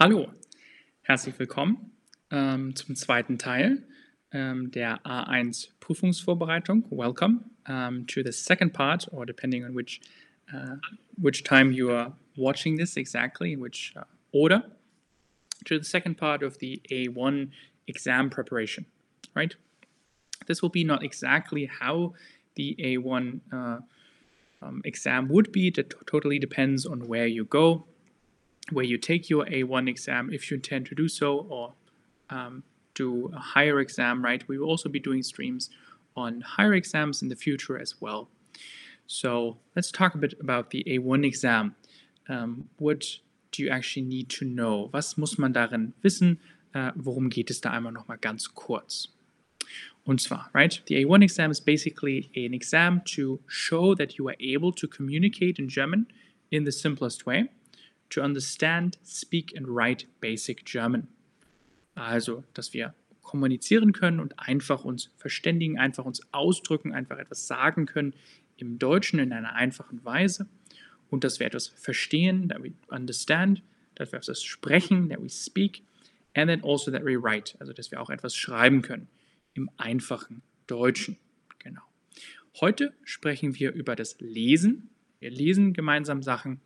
Hallo, herzlich willkommen ähm, zum zweiten Teil ähm, der A1 Prüfungsvorbereitung. Welcome um, to the second part, or depending on which uh, which time you are watching this exactly, in which uh, order, to the second part of the A1 exam preparation. Right. This will be not exactly how the A1 uh, um, exam would be. That totally depends on where you go, where you take your A1 exam, if you intend to do so, or um, do a higher exam, right? We will also be doing streams on higher exams in the future as well. So let's talk a bit about the A1 exam. Um, what do you actually need to know? Was muss man darin wissen? Uh, worum geht es da einmal nochmal ganz kurz? Und zwar, right, the A1 exam is basically an exam to show that you are able to communicate in German in the simplest way, to understand, speak and write basic German. Also, dass wir kommunizieren können und einfach uns verständigen, einfach uns ausdrücken, einfach etwas sagen können im Deutschen in einer einfachen Weise und dass wir etwas verstehen, that we understand, dass wir etwas sprechen, that we speak, and then also that we write, also dass wir auch etwas schreiben können im einfachen Deutschen. Genau. Heute sprechen wir über das Lesen. Wir lesen gemeinsam Sachen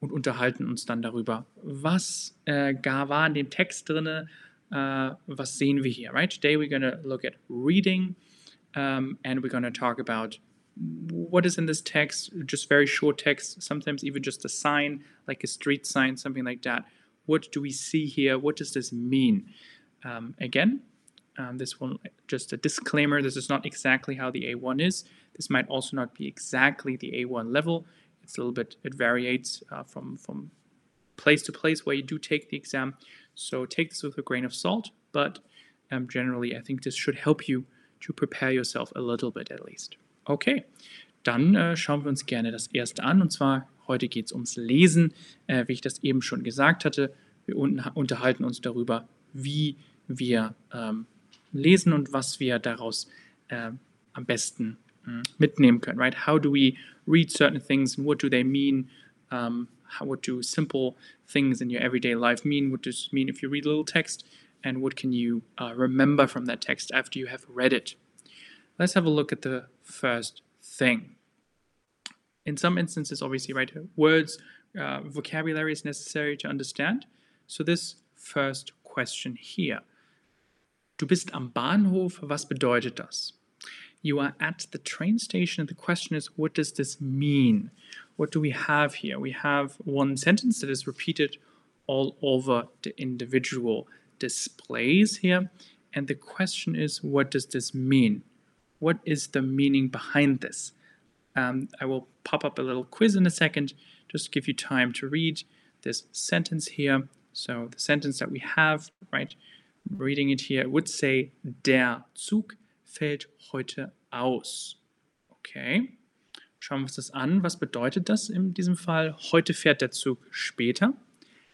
und unterhalten uns dann darüber, was äh, gar war in dem Text äh, was sehen wir hier, right? Today we're going to look at reading um, and we're going to talk about what is in this text, just very short text, sometimes even just a sign, like a street sign, something like that. What do we see here? What does this mean? Um, again, um, this one, just a disclaimer, this is not exactly how the A1 is. This might also not be exactly the A1 level. It's a little bit, it varies uh, from, from place to place where you do take the exam. So take this with a grain of salt, but um, generally I think this should help you to prepare yourself a little bit at least. Okay, dann äh, schauen wir uns gerne das erste an und zwar heute geht es ums Lesen, äh, wie ich das eben schon gesagt hatte. Wir unterhalten uns darüber, wie wir ähm, lesen und was wir daraus äh, am besten mitnehmen können. Right? How do we read certain things and what do they mean? Um, how, what do simple things in your everyday life mean? What does it mean if you read a little text? And what can you uh, remember from that text after you have read it? Let's have a look at the first thing. In some instances, obviously, right, words, uh, vocabulary is necessary to understand. So this first question here. Du bist am Bahnhof, was bedeutet das? You are at the train station, and the question is, what does this mean? What do we have here? We have one sentence that is repeated all over the individual displays here. And the question is, what does this mean? What is the meaning behind this? Um, I will pop up a little quiz in a second, just give you time to read this sentence here. So the sentence that we have, right, reading it here, would say, der Zug fällt heute aus. Okay. Schauen wir uns das an. Was bedeutet das in diesem Fall? Heute fährt der Zug später.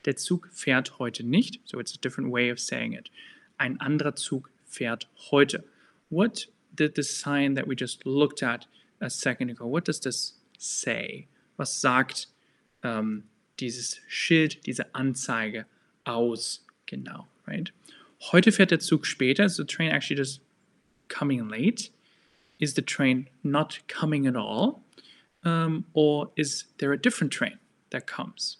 Der Zug fährt heute nicht. So it's a different way of saying it. Ein anderer Zug fährt heute. What did the sign that we just looked at a second ago, what does this say? Was sagt ähm, dieses Schild, diese Anzeige aus? Genau, right? Heute fährt der Zug später. Is the train actually just coming late? Is the train not coming at all? Um, or is there a different train that comes?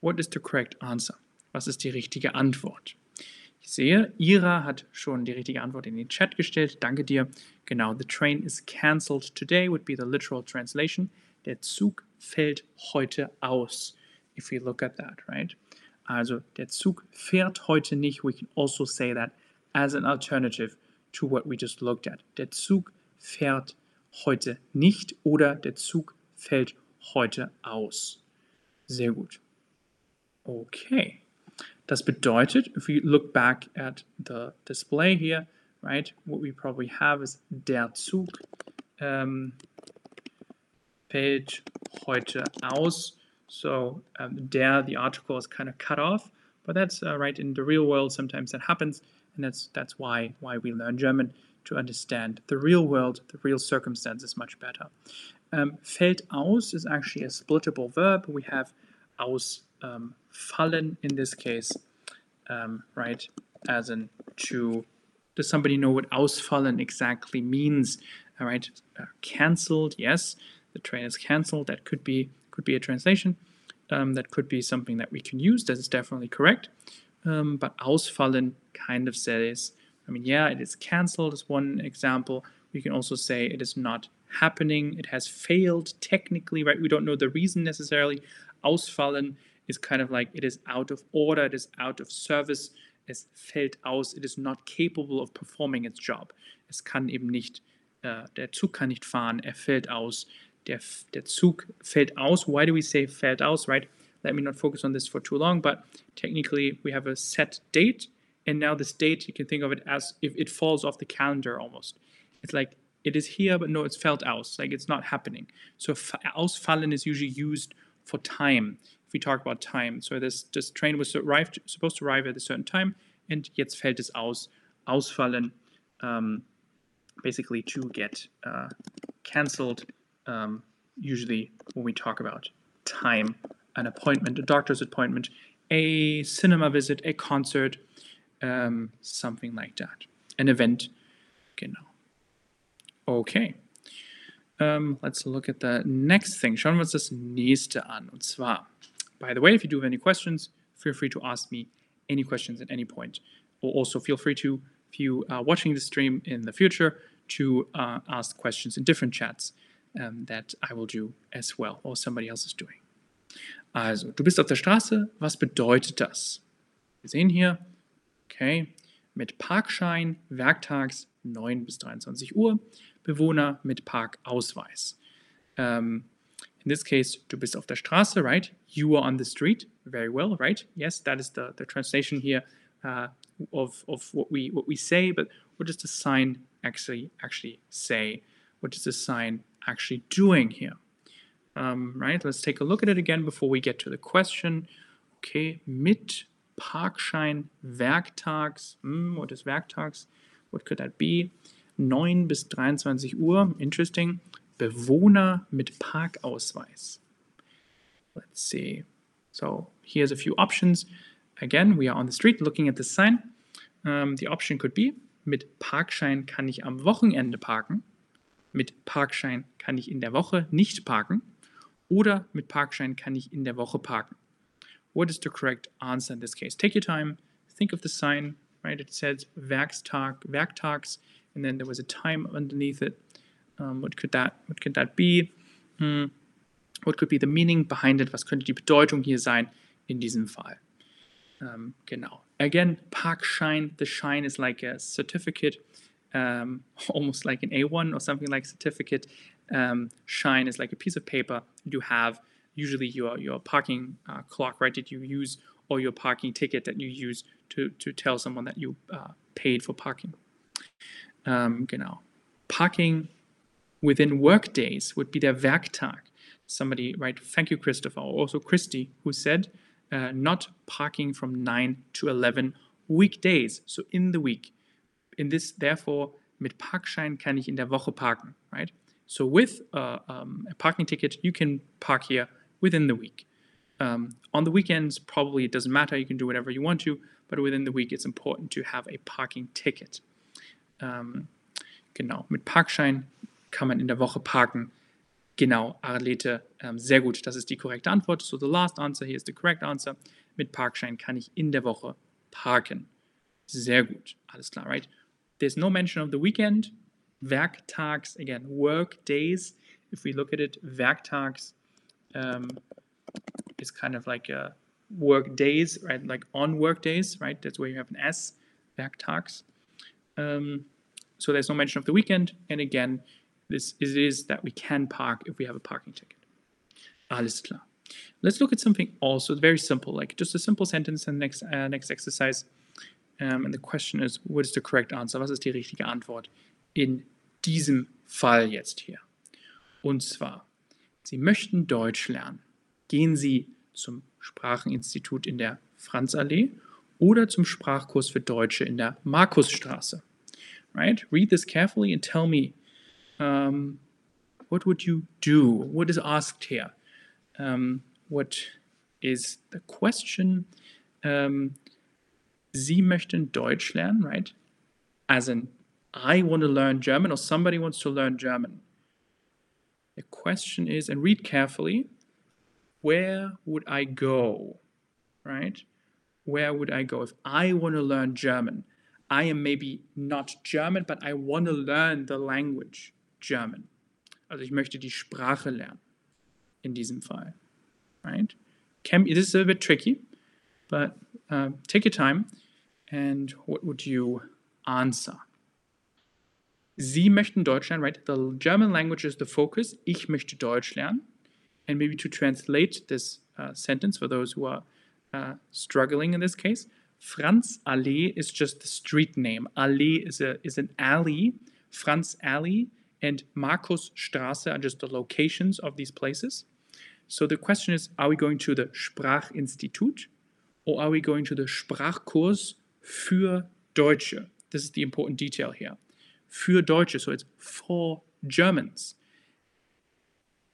What is the correct answer? Was ist die richtige Antwort? Ich sehe, Ira hat schon die richtige Antwort in den Chat gestellt. Danke dir. Genau, the train is cancelled today would be the literal translation. Der Zug fällt heute aus. If we look at that, right? Also, der Zug fährt heute nicht. We can also say that as an alternative to what we just looked at. Der Zug fährt heute nicht oder der Zug fällt heute aus. Sehr gut. Okay. Das bedeutet, if we look back at the display here, right, what we probably have is der Zug um, fällt heute aus. So um, der, the article is kind of cut off, but that's uh, right in the real world. Sometimes that happens, and that's that's why why we learn German to understand the real world, the real circumstances much better. Um, fällt aus is actually a splittable verb. We have aus um, fallen in this case, um, right? As in to, does somebody know what ausfallen exactly means? All right, uh, cancelled, yes, the train is cancelled. That could be could be a translation. Um, that could be something that we can use. That is definitely correct. Um, but ausfallen kind of says, I mean, yeah, it is cancelled is one example. We can also say it is not happening. It has failed technically, right? We don't know the reason necessarily. Ausfallen is kind of like it is out of order, it is out of service, es fällt aus, it is not capable of performing its job. Es kann eben nicht, äh, der Zug kann nicht fahren, er fällt aus. Der, der Zug fällt aus. Why do we say fällt aus, right? Let me not focus on this for too long, but technically we have a set date, and now this date, you can think of it as if it falls off the calendar almost. It's like it is here, but no, it's felt aus, like it's not happening. So ausfallen is usually used for time. If we talk about time, so this this train was arrived, supposed to arrive at a certain time, and jetzt fällt es aus, ausfallen, um, basically to get uh, cancelled. Um, usually when we talk about time, an appointment, a doctor's appointment, a cinema visit, a concert, um, something like that, an event, genau. Okay. Um, let's look at the next thing. Schauen wir uns das nächste an. Und zwar, by the way, if you do have any questions, feel free to ask me any questions at any point. Or also feel free to, if you are watching the stream in the future, to uh, ask questions in different chats um, that I will do as well, or somebody else is doing. Also, du bist auf der Straße. Was bedeutet das? Wir sehen hier, okay, mit Parkschein werktags 9 bis 23 Uhr. Bewohner mit Parkausweis. Um, in this case, du bist auf der Straße, right? You are on the street. Very well, right? Yes, that is the, the translation here uh, of, of what we what we say, but what does the sign actually actually say? What does the sign actually doing here? Um, right, let's take a look at it again before we get to the question. Okay, mit Parkschein werktags. Mm, what is werktags? What could that be? 9 bis 23 Uhr. Interesting. Bewohner mit Parkausweis. Let's see. So here's a few options. Again, we are on the street looking at the sign. Um, the option could be, mit Parkschein kann ich am Wochenende parken. Mit Parkschein kann ich in der Woche nicht parken. Oder mit Parkschein kann ich in der Woche parken. What is the correct answer in this case? Take your time, think of the sign, right? It says Werkstag, Werktags and then there was a time underneath it. Um, what could that what could that be? Hmm. What could be the meaning behind it? Was könnte die Bedeutung hier sein in diesem Fall? Um, genau. Again, Parkschein. The Schein is like a certificate, um, almost like an A1 or something like certificate. Um, Schein is like a piece of paper you have usually your your parking uh, clock, right? That you use or your parking ticket that you use to to tell someone that you uh, paid for parking. Um, genau. Parking within work days would be der Werktag. Somebody, right? Thank you, Christopher. Also, Christy, who said uh, not parking from 9 to 11 weekdays, so in the week. In this, therefore, mit Parkschein kann ich in der Woche parken, right? So with uh, um, a parking ticket, you can park here within the week. Um, on the weekends, probably it doesn't matter. You can do whatever you want to, but within the week, it's important to have a parking ticket. Ähm, genau, mit Parkschein kann man in der Woche parken. Genau, Arlete, ähm, sehr gut, das ist die korrekte Antwort. So the last answer here is the correct answer. Mit Parkschein kann ich in der Woche parken. Sehr gut, alles klar, right? There's no mention of the weekend. Werktags, again, work days. If we look at it, Werktags um, is kind of like a work days, right? Like on work days, right? That's where you have an S, Werktags. Um, so there's no mention of the weekend. And again, this is, is that we can park if we have a parking ticket. Alles klar. Let's look at something also very simple, like just a simple sentence and next, uh, next exercise. Um, and the question is, what is the correct answer? Was ist die richtige Antwort in diesem Fall jetzt hier? Und zwar, Sie möchten Deutsch lernen. Gehen Sie zum Spracheninstitut in der Franzallee oder zum Sprachkurs für Deutsche in der Markusstraße. Right? Read this carefully and tell me um, what would you do? What is asked here? Um, what is the question um, Sie möchten Deutsch lernen, right? As in, I want to learn German or somebody wants to learn German. The question is, and read carefully, where would I go, right? Where would I go if I want to learn German? I am maybe not German, but I want to learn the language German. Also ich möchte die Sprache lernen in diesem Fall, right? Can, this is a bit tricky, but uh, take your time and what would you answer? Sie möchten Deutsch lernen, right? The German language is the focus. Ich möchte Deutsch lernen. And maybe to translate this uh, sentence for those who are uh, struggling in this case, Franz Allee is just the street name. Allee is, a, is an alley. Franz Alley and Markusstraße are just the locations of these places. So the question is, are we going to the Sprachinstitut or are we going to the Sprachkurs für Deutsche? This is the important detail here. Für Deutsche, so it's for Germans.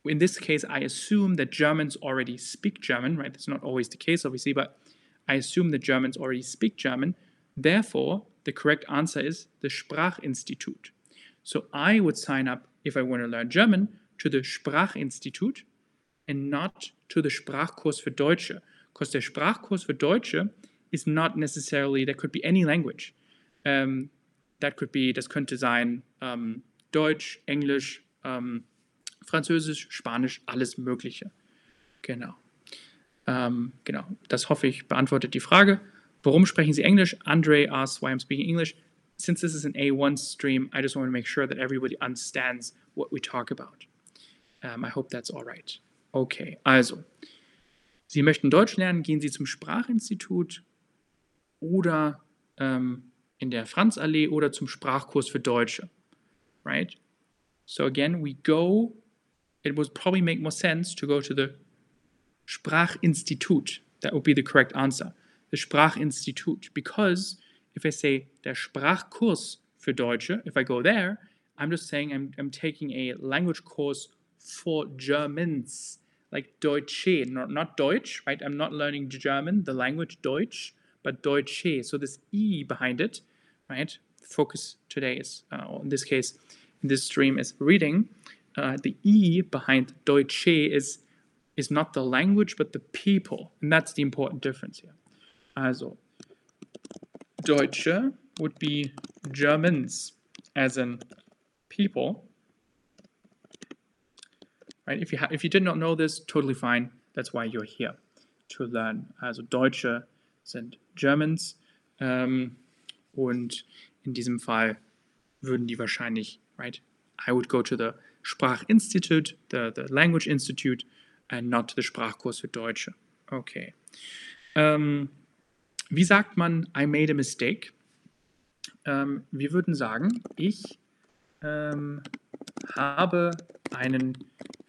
In this case, I assume that Germans already speak German, right? That's not always the case, obviously, but I assume that Germans already speak German. Therefore, the correct answer is the Sprachinstitut. So I would sign up, if I want to learn German, to the Sprachinstitut and not to the Sprachkurs für Deutsche. Because the Sprachkurs für Deutsche is not necessarily, there could be any language. Um, that could be, das könnte sein um, Deutsch, Englisch, um, Französisch, Spanisch, alles Mögliche. Genau. Ähm, genau, das hoffe ich beantwortet die Frage. Warum sprechen Sie Englisch? Andre asks why I'm speaking English. Since this is an A1 stream, I just want to make sure that everybody understands what we talk about. Um, I hope that's all right. Okay, also, Sie möchten Deutsch lernen, gehen Sie zum Sprachinstitut oder ähm, in der Franzallee oder zum Sprachkurs für Deutsche. Right? So again, we go, it would probably make more sense to go to the Sprachinstitut. That would be the correct answer. The Sprachinstitut. Because if I say der Sprachkurs für Deutsche, if I go there, I'm just saying I'm, I'm taking a language course for Germans, like Deutsche, not, not Deutsch, right? I'm not learning German, the language Deutsch, but Deutsche. So this E behind it, right? focus today is, uh, in this case, in this stream is reading. Uh, the E behind Deutsche is is not the language but the people, and that's the important difference here. Also, Deutsche would be Germans, as in people. Right? If you if you did not know this, totally fine. That's why you're here to learn. Also Deutsche sind Germans ähm, und in diesem Fall würden die wahrscheinlich, right? I would go to the Sprachinstitute, the, the Language Institute, and not the Sprachkurs für Deutsche. Okay. Ähm, wie sagt man I made a mistake? Ähm, wir würden sagen, ich ähm, habe einen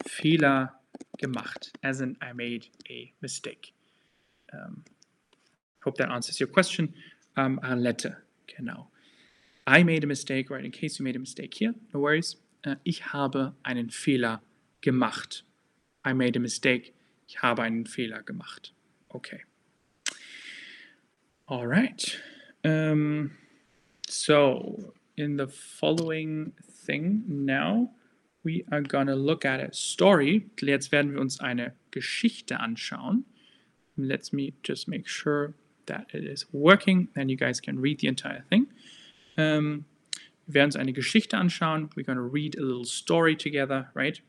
Fehler gemacht. As in, I made a mistake. Um, hope that answers your question. Um, Arlette, genau. I made a mistake, right? In case you made a mistake here, no worries. Uh, ich habe einen Fehler gemacht. I made a mistake. Ich habe einen Fehler gemacht. Okay. All right. Um, so, in the following thing now, we are gonna look at a story. Jetzt werden wir uns eine Geschichte anschauen. Let me just make sure that it is working, then you guys can read the entire thing. Um, wir werden uns eine Geschichte anschauen. We're gonna read a little story together, right?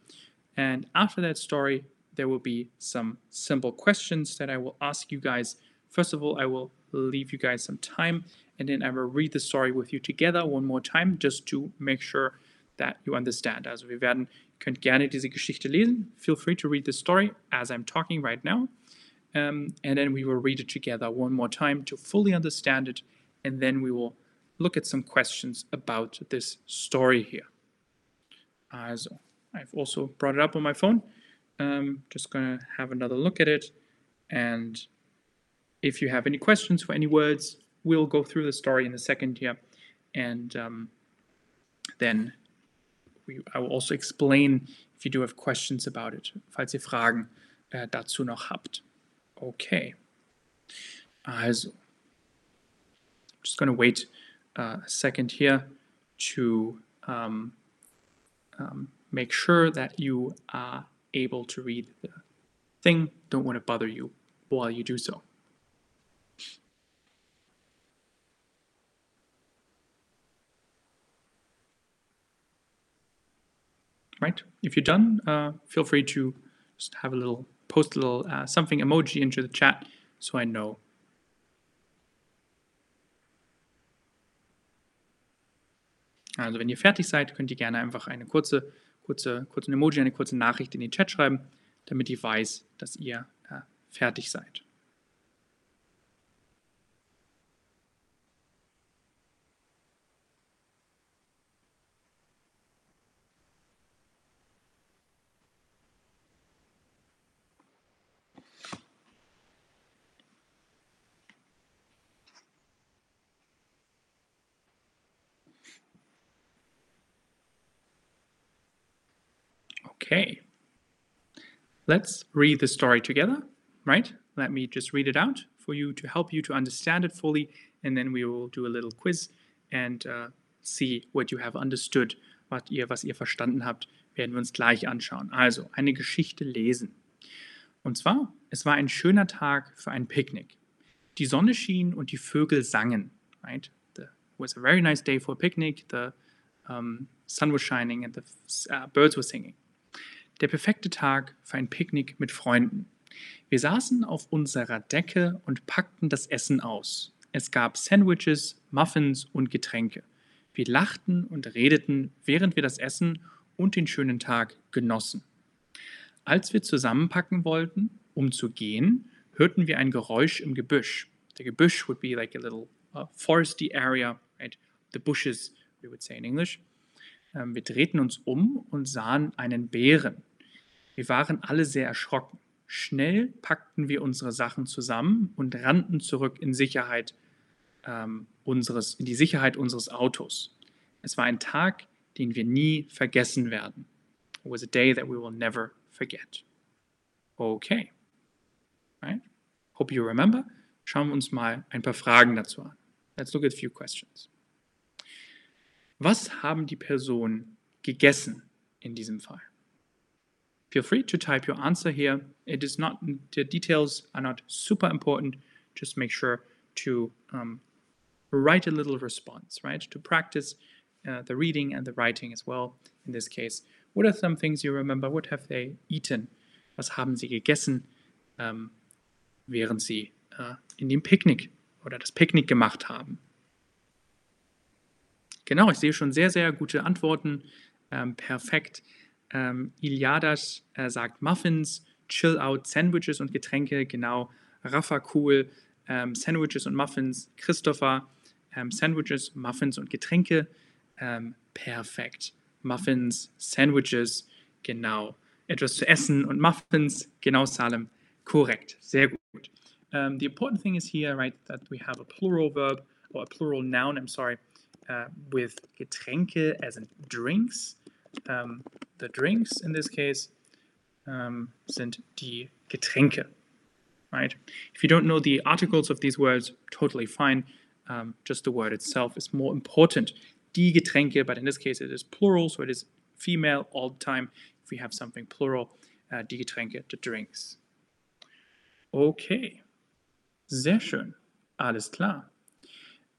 And after that story, there will be some simple questions that I will ask you guys. First of all, I will leave you guys some time and then I will read the story with you together one more time just to make sure that you understand. Also wir werden, könnt gerne diese Geschichte lesen. Feel free to read the story as I'm talking right now. Um, and then we will read it together one more time to fully understand it. And then we will look at some questions about this story here. Also, I've also brought it up on my phone. Um, just going to have another look at it. And if you have any questions for any words, we'll go through the story in a second here. And um, then we, I will also explain if you do have questions about it, falls ihr Fragen äh, dazu noch habt. Okay. Also, I'm just going to wait uh, a second here to um, um, make sure that you are able to read the thing. Don't want to bother you while you do so. Right? If you're done, uh, feel free to just have a little, post a little uh, something emoji into the chat so I know Also wenn ihr fertig seid, könnt ihr gerne einfach eine kurze, kurze, kurze Emoji, eine kurze Nachricht in den Chat schreiben, damit ich weiß, dass ihr äh, fertig seid. Okay. Let's read the story together, right? Let me just read it out for you to help you to understand it fully, and then we will do a little quiz and uh, see what you have understood. Was ihr, was ihr verstanden habt, werden wir uns gleich anschauen. Also, eine Geschichte lesen. Und zwar, es war ein schöner Tag für ein Picknick. Die Sonne schien und die Vögel sangen. Right? It was a very nice day for a picnic. The um, sun was shining and the uh, birds were singing. Der perfekte Tag für ein Picknick mit Freunden. Wir saßen auf unserer Decke und packten das Essen aus. Es gab Sandwiches, Muffins und Getränke. Wir lachten und redeten, während wir das Essen und den schönen Tag genossen. Als wir zusammenpacken wollten, um zu gehen, hörten wir ein Geräusch im Gebüsch. The Gebüsch would be like a little uh, foresty area, right? The bushes, we would say in English. Ähm, wir drehten uns um und sahen einen Bären. Wir waren alle sehr erschrocken. Schnell packten wir unsere Sachen zusammen und rannten zurück in Sicherheit ähm, unseres, in die Sicherheit unseres Autos. Es war ein Tag, den wir nie vergessen werden. It was a day that we will never forget. Okay. Right? Hope you remember. Schauen wir uns mal ein paar Fragen dazu an. Let's look at a few questions. Was haben die Personen gegessen in diesem Fall? Feel free to type your answer here. It is not, the details are not super important. Just make sure to um, write a little response, right? To practice uh, the reading and the writing as well. In this case, what are some things you remember? What have they eaten? Was haben sie gegessen, ähm, während sie äh, in dem Picknick oder das Picknick gemacht haben? Genau, ich sehe schon sehr, sehr gute Antworten. Ähm, perfekt. Ähm, Iliadas äh, sagt Muffins, Chill-Out, Sandwiches und Getränke, genau. Rafa cool, ähm, Sandwiches und Muffins. Christopher, ähm, Sandwiches, Muffins und Getränke. Ähm, perfekt. Muffins, Sandwiches, genau. Etwas zu essen und Muffins, genau, Salem. Korrekt, sehr gut. Um, the important thing is here, right, that we have a plural verb or a plural noun, I'm sorry, uh, with Getränke as in drinks. Um, the drinks in this case um, sind die Getränke, right? If you don't know the articles of these words, totally fine. Um, just the word itself is more important. Die Getränke, but in this case it is plural, so it is female all the time. If we have something plural, uh, die Getränke, the drinks. Okay, sehr schön, alles klar.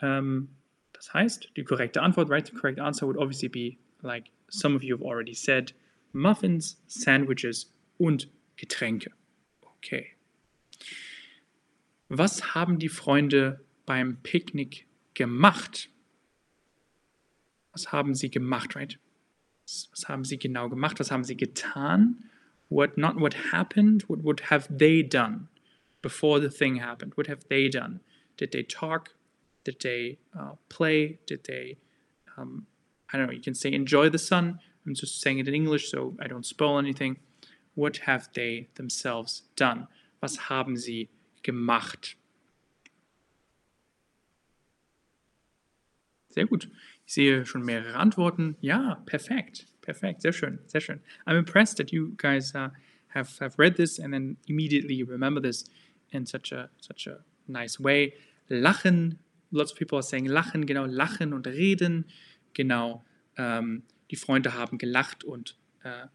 Um, das heißt, die korrekte Antwort, right? The correct answer would obviously be like some of you have already said, Muffins, Sandwiches und Getränke. Okay. Was haben die Freunde beim Picknick gemacht? Was haben sie gemacht, right? Was haben sie genau gemacht? Was haben sie getan? What not what happened? What would have they done before the thing happened? What have they done? Did they talk? Did they uh, play? Did they um, I don't know, you can say enjoy the sun. I'm just saying it in English so I don't spoil anything. What have they themselves done? Was haben sie gemacht? Sehr gut. Ich sehe schon mehrere Antworten. Ja, perfekt. Perfekt. Sehr schön. Sehr schön. I'm impressed that you guys uh, have, have read this and then immediately remember this. in such a such a nice way. Lachen, lots of people are saying lachen, genau, lachen und reden, genau. Ähm, die Freunde haben gelacht und äh,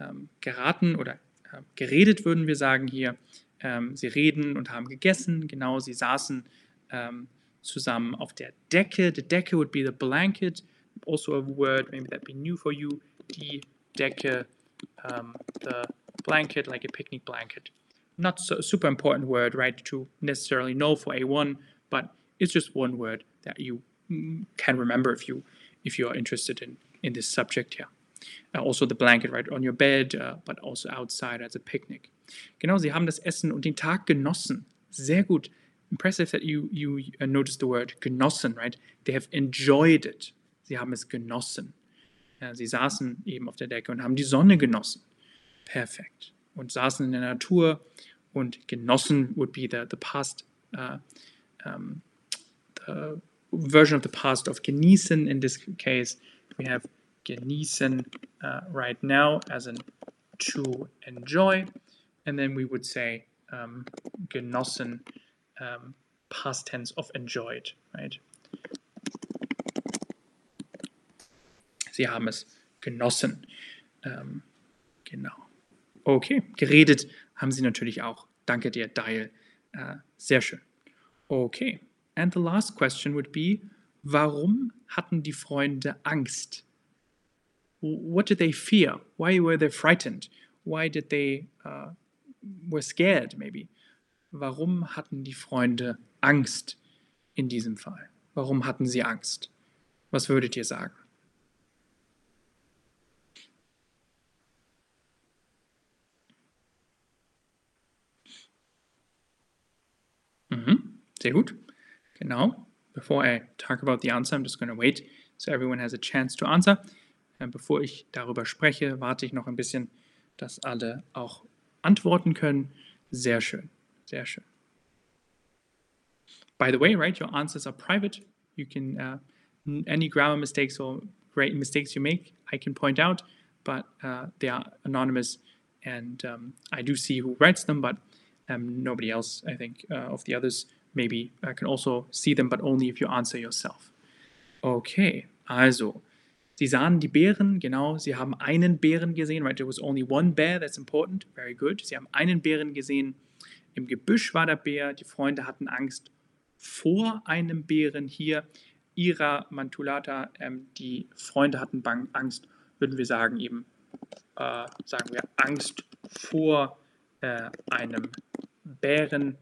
ähm, geraten oder äh, geredet, würden wir sagen hier. Ähm, sie reden und haben gegessen, genau, sie saßen ähm, zusammen auf der Decke. The Decke would be the blanket, also a word, maybe that be new for you. Die Decke, um, the blanket, like a picnic blanket. Not so super important word, right, to necessarily know for A1, but it's just one word that you mm, can remember if you if you are interested in in this subject here. Uh, also the blanket right on your bed, uh, but also outside as a picnic. Genau, sie haben das Essen und den Tag genossen. Sehr gut. Impressive that you you uh, noticed the word genossen, right? They have enjoyed it. Sie haben es genossen. Ja, sie saßen eben auf der Decke und haben die Sonne genossen. Perfekt. Und saßen in der Natur und genossen would be the, the past, uh, um, the version of the past of genießen. In this case, we have genießen uh, right now as in to enjoy. And then we would say um, genossen, um, past tense of enjoyed, right? Sie haben es genossen. Ähm, genau. Okay, geredet haben Sie natürlich auch. Danke dir, Dial. Äh, sehr schön. Okay, and the last question would be, warum hatten die Freunde Angst? What did they fear? Why were they frightened? Why did they uh, were scared maybe? Warum hatten die Freunde Angst in diesem Fall? Warum hatten sie Angst? Was würdet ihr sagen? Mhm. Sehr gut. Genau. Before I talk about the answer, I'm just going to wait so everyone has a chance to answer. Äh, bevor ich darüber spreche, warte ich noch ein bisschen, dass alle auch antworten können. Sehr schön. Sehr schön. By the way, right, your answers are private. You can, uh, any grammar mistakes or great mistakes you make, I can point out, but uh, they are anonymous and um, I do see who writes them, but um, nobody else, I think, uh, of the others maybe uh, can also see them, but only if you answer yourself. Okay, also, Sie sahen die Bären, genau, Sie haben einen Bären gesehen, right? There was only one bear, that's important, very good. Sie haben einen Bären gesehen. Im Gebüsch war der Bär, die Freunde hatten Angst vor einem Bären hier. Ira Mantulata, ähm, die Freunde hatten Bang Angst, würden wir sagen, eben, äh, sagen wir, Angst vor äh, einem Bären.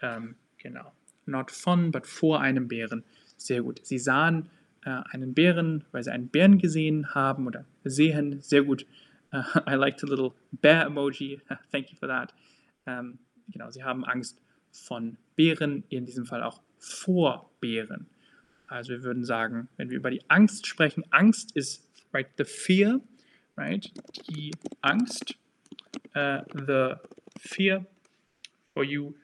Ähm, genau. Not von, but vor einem Bären. Sehr gut. Sie sahen äh, einen Bären, weil sie einen Bären gesehen haben oder sehen. Sehr gut. Uh, I like the little bear emoji. Thank you for that. Ähm, genau, sie haben Angst von Bären, in diesem Fall auch vor Bären. Also wir würden sagen, wenn wir über die Angst sprechen, Angst ist right the fear, right? Die Angst, uh, the fear for you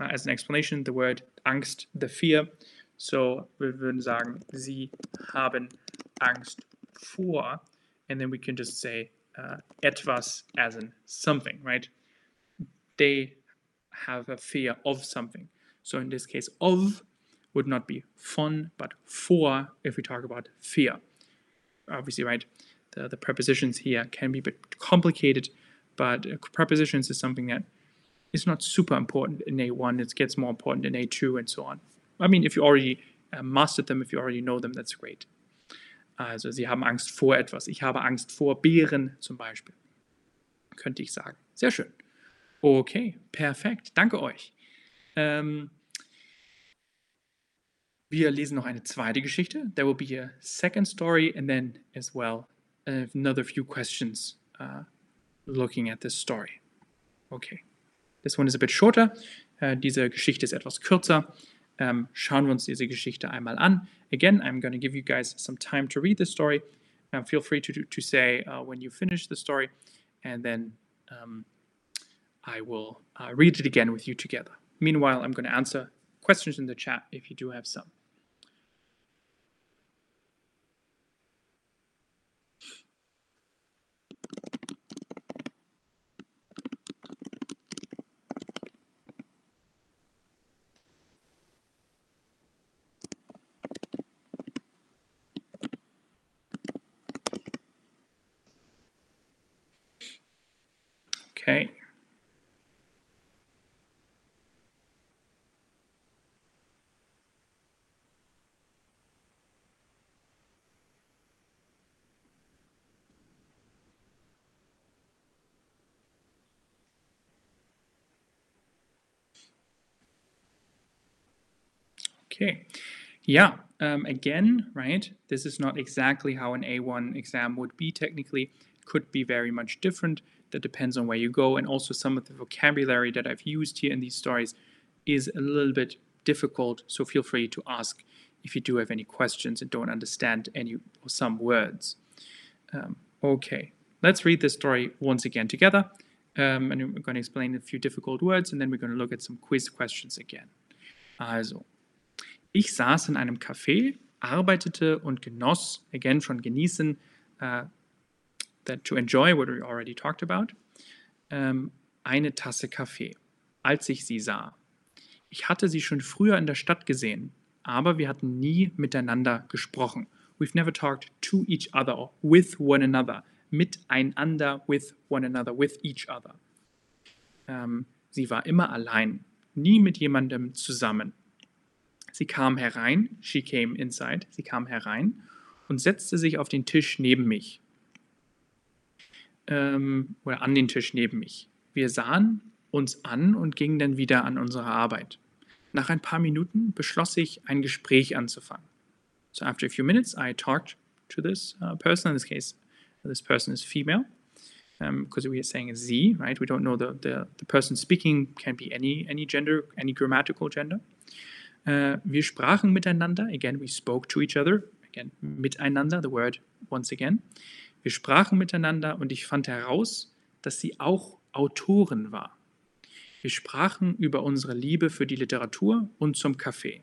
uh, as an explanation, the word Angst, the fear. So we würden sagen, sie haben Angst vor, and then we can just say uh, etwas as in something, right? They have a fear of something. So in this case, of would not be von, but for if we talk about fear. Obviously, right? The, the prepositions here can be a bit complicated, but prepositions is something that is not super important in A1. It gets more important in A2 and so on. I mean, if you already uh, mastered them, if you already know them, that's great. Also, sie haben Angst vor etwas. Ich habe Angst vor Bären zum Beispiel. Könnte ich sagen. Sehr schön. Okay, perfekt. Danke euch. Ähm, wir lesen noch eine zweite Geschichte. There will be a second story and then as well another few questions uh, looking at this story. Okay. This one is a bit shorter. Uh, diese Geschichte ist etwas kürzer. Um, schauen wir uns diese Geschichte einmal an. Again, I'm going to give you guys some time to read the story. Uh, feel free to, to say uh, when you finish the story, and then um, I will uh, read it again with you together. Meanwhile, I'm going to answer questions in the chat if you do have some. Okay. Okay. Yeah. Um, again, right? This is not exactly how an A1 exam would be technically. Could be very much different. That depends on where you go. And also, some of the vocabulary that I've used here in these stories is a little bit difficult. So, feel free to ask if you do have any questions and don't understand any or some words. Um, okay. Let's read this story once again together. Um, and we're going to explain a few difficult words and then we're going to look at some quiz questions again. Also, Ich saß in einem Café, arbeitete und genoss, again schon genießen, uh, that to enjoy what we already talked about, um, eine Tasse Kaffee, als ich sie sah. Ich hatte sie schon früher in der Stadt gesehen, aber wir hatten nie miteinander gesprochen. We've never talked to each other or with one another. Miteinander, with one another, with each other. Um, sie war immer allein, nie mit jemandem zusammen. Sie kam herein, she came inside, sie kam herein und setzte sich auf den Tisch neben mich. Ähm, oder an den Tisch neben mich. Wir sahen uns an und gingen dann wieder an unsere Arbeit. Nach ein paar Minuten beschloss ich, ein Gespräch anzufangen. So after a few minutes, I talked to this uh, person. In this case, this person is female because um, we are saying sie, right? We don't know the, the, the person speaking can be any, any gender, any grammatical gender. Uh, wir sprachen miteinander. Again, we spoke to each other. Again, miteinander, the word once again. Wir sprachen miteinander und ich fand heraus, dass sie auch Autorin war. Wir sprachen über unsere Liebe für die Literatur und zum Kaffee.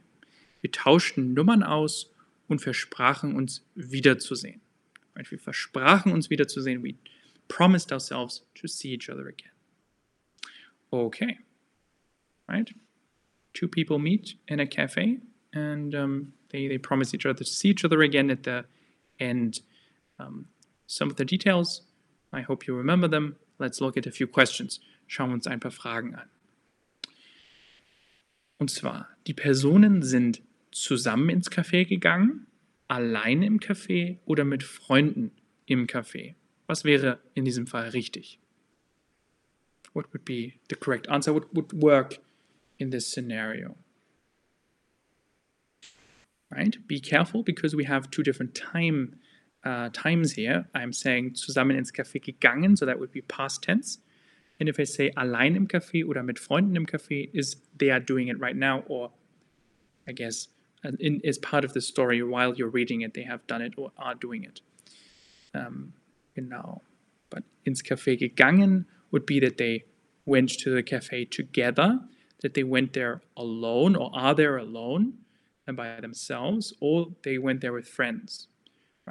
Wir tauschten Nummern aus und versprachen uns wiederzusehen. Wir versprachen uns wiederzusehen. We promised ourselves to see each other again. Okay. Right? two people meet in a cafe and um, they, they promise each other to see each other again at the end. Um, some of the details, I hope you remember them. Let's look at a few questions. Schauen wir uns ein paar Fragen an. Und zwar, die Personen sind zusammen ins Café gegangen, alleine im Café oder mit Freunden im Café. Was wäre in diesem Fall richtig? What would be the correct answer? What would work in this scenario. Right? Be careful because we have two different time uh, times here. I'm saying zusammen ins Café gegangen, so that would be past tense. And if I say allein im Café oder mit Freunden im Café, is they are doing it right now, or I guess in, is part of the story while you're reading it, they have done it or are doing it. Um, genau. But ins Café gegangen would be that they went to the cafe together that they went there alone or are there alone and by themselves or they went there with friends.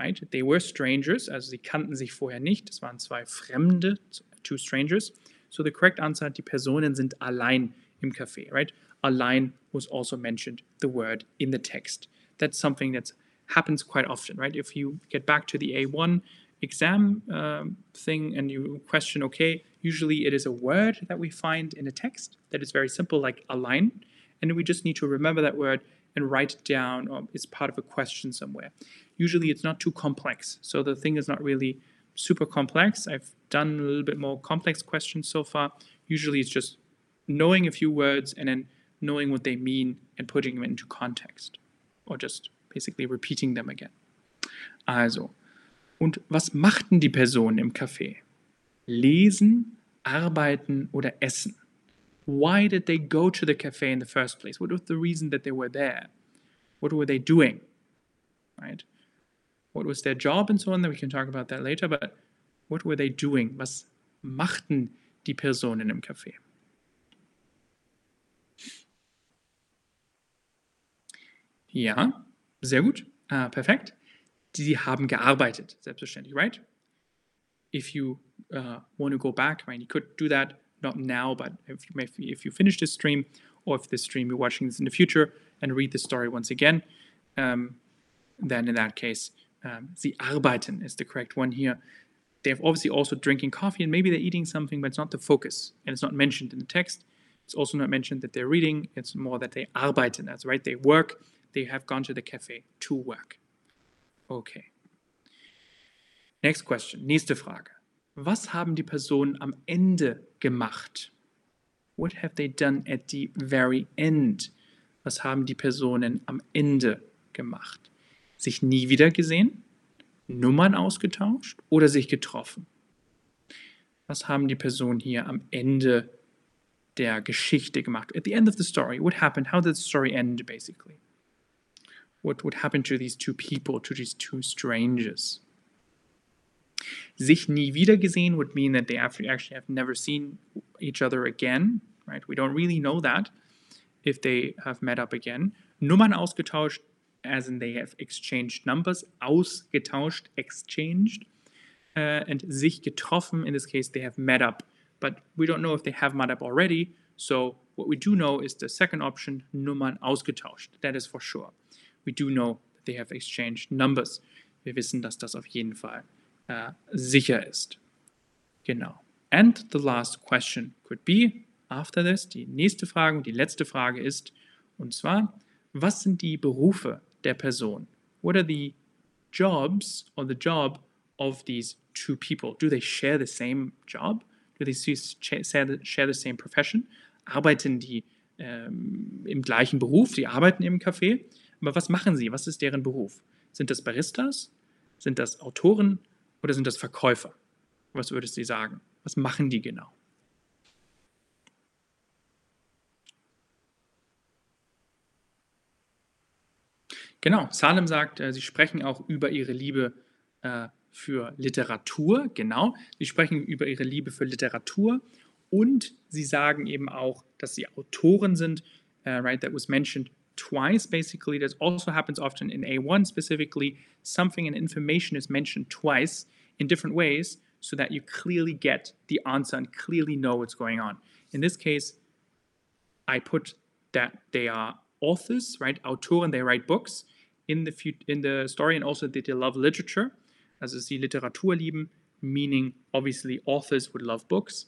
Right? They were strangers, also sie kannten sich vorher nicht. Das waren zwei Fremde, two strangers. So the correct answer, die Personen sind allein im Café, right? Allein was also mentioned, the word in the text. That's something that happens quite often, right? If you get back to the A1 exam um, thing and you question, okay, usually it is a word that we find in a text that is very simple, like a line, and we just need to remember that word and write it down, or it's part of a question somewhere. Usually it's not too complex, so the thing is not really super complex. I've done a little bit more complex questions so far. Usually it's just knowing a few words and then knowing what they mean and putting them into context, or just basically repeating them again. Also, Und was machten die Personen im Café? Lesen, arbeiten oder essen? Why did they go to the cafe in the first place? What was the reason that they were there? What were they doing? Right? What was their job and so on? We can talk about that later, but what were they doing? Was machten die Personen im Café? Ja, sehr gut. Ah, perfekt. sie haben gearbeitet, selbstverständlich, right? If you uh, want to go back, right, you could do that, not now, but if you, if you finish this stream, or if this stream you're watching this in the future and read the story once again, um, then in that case, um, sie arbeiten is the correct one here. They're obviously also drinking coffee and maybe they're eating something, but it's not the focus and it's not mentioned in the text. It's also not mentioned that they're reading. It's more that they arbeiten. That's right. They work. They have gone to the cafe to work. Okay. Next question. Nächste Frage. Was haben die Personen am Ende gemacht? What have they done at the very end? Was haben die Personen am Ende gemacht? Sich nie wieder gesehen? Nummern ausgetauscht oder sich getroffen? Was haben die Personen hier am Ende der Geschichte gemacht? At the end of the story, what happened? How did the story end, basically? What would happen to these two people, to these two strangers? Sich nie wieder gesehen would mean that they actually have never seen each other again, right? We don't really know that if they have met up again. Nummern ausgetauscht as in they have exchanged numbers, ausgetauscht, exchanged, uh, and sich getroffen, in this case, they have met up. But we don't know if they have met up already, so what we do know is the second option, Nummern ausgetauscht. That is for sure. We do know that they have exchanged numbers. Wir wissen, dass das auf jeden Fall uh, sicher ist. Genau. And the last question could be, after this, die nächste Frage und die letzte Frage ist, und zwar, was sind die Berufe der Person? What are the jobs or the job of these two people? Do they share the same job? Do they share the same profession? Arbeiten die ähm, im gleichen Beruf? Die arbeiten im Café. Aber was machen sie? Was ist deren Beruf? Sind das Baristas? Sind das Autoren? Oder sind das Verkäufer? Was würdest du sagen? Was machen die genau? Genau, Salem sagt, äh, sie sprechen auch über ihre Liebe äh, für Literatur, genau. Sie sprechen über ihre Liebe für Literatur und sie sagen eben auch, dass sie Autoren sind, uh, right, that was mentioned twice basically. That also happens often in A1 specifically. Something and information is mentioned twice in different ways so that you clearly get the answer and clearly know what's going on. In this case, I put that they are authors, right? Autoren, they write books in the, in the story and also that they love literature. Also sie Literatur lieben, meaning obviously authors would love books,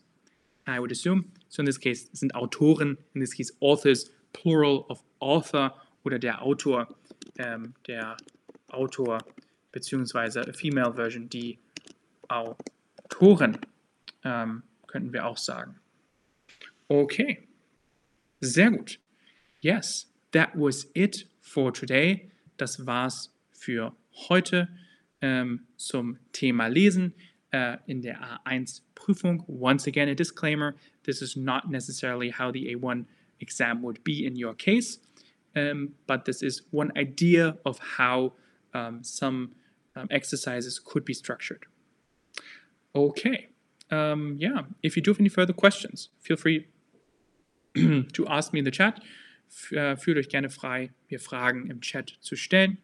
I would assume. So in this case sind Autoren, in this case authors, plural of author oder der Autor, ähm, der Autor beziehungsweise a female version, die Autoren, ähm, könnten wir auch sagen. Okay, sehr gut. Yes, that was it for today. Das war's für heute ähm, zum Thema Lesen äh, in der A1-Prüfung. Once again, a disclaimer: This is not necessarily how the A1 exam would be in your case, um, but this is one idea of how um, some um, exercises could be structured. Okay. Yeah, if you do have any further questions, feel free to ask me in the chat. Äh, fühlt euch gerne frei, mir Fragen im Chat zu stellen.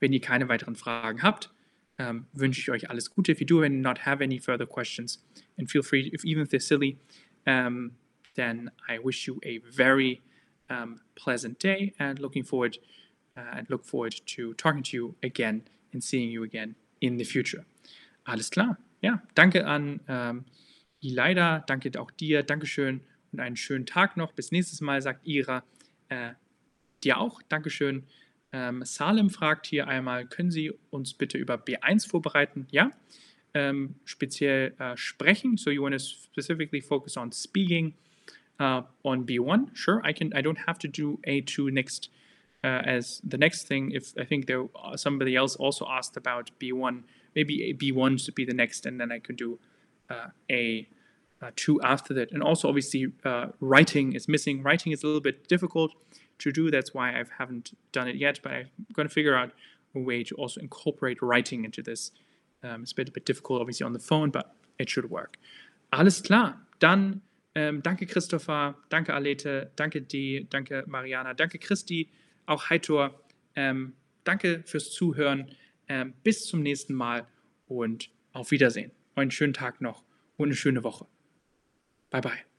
Wenn ihr keine weiteren Fragen habt, um, wünsche ich euch alles Gute. If you do not have any further questions, and feel free, if even if they're silly, um, then I wish you a very um, pleasant day and looking forward uh, and look forward to talking to you again and seeing you again in the future. Alles klar. Ja, danke an ähm, Ilaida, danke auch dir, Dankeschön und einen schönen Tag noch. Bis nächstes Mal, sagt Ira. Äh, dir auch, Dankeschön. Ähm, Salem fragt hier einmal, können Sie uns bitte über B1 vorbereiten? Ja. Ähm, speziell äh, sprechen. So you want to specifically focus on speaking uh, on B1? Sure, I can. I don't have to do A2 next uh, as the next thing. If I think there uh, somebody else also asked about B1 maybe B1 should be the next, and then I could do uh, a, a, two after that. And also, obviously, uh, writing is missing. Writing is a little bit difficult to do. That's why I haven't done it yet, but I'm going to figure out a way to also incorporate writing into this. Um, it's a bit, a bit difficult, obviously, on the phone, but it should work. Alles klar. Dann ähm, danke Christopher, danke Alete, danke Dee, danke Mariana, danke Christi, auch Heitor. Ähm, danke fürs Zuhören. Ähm, bis zum nächsten Mal und auf Wiedersehen. Einen schönen Tag noch und eine schöne Woche. Bye bye.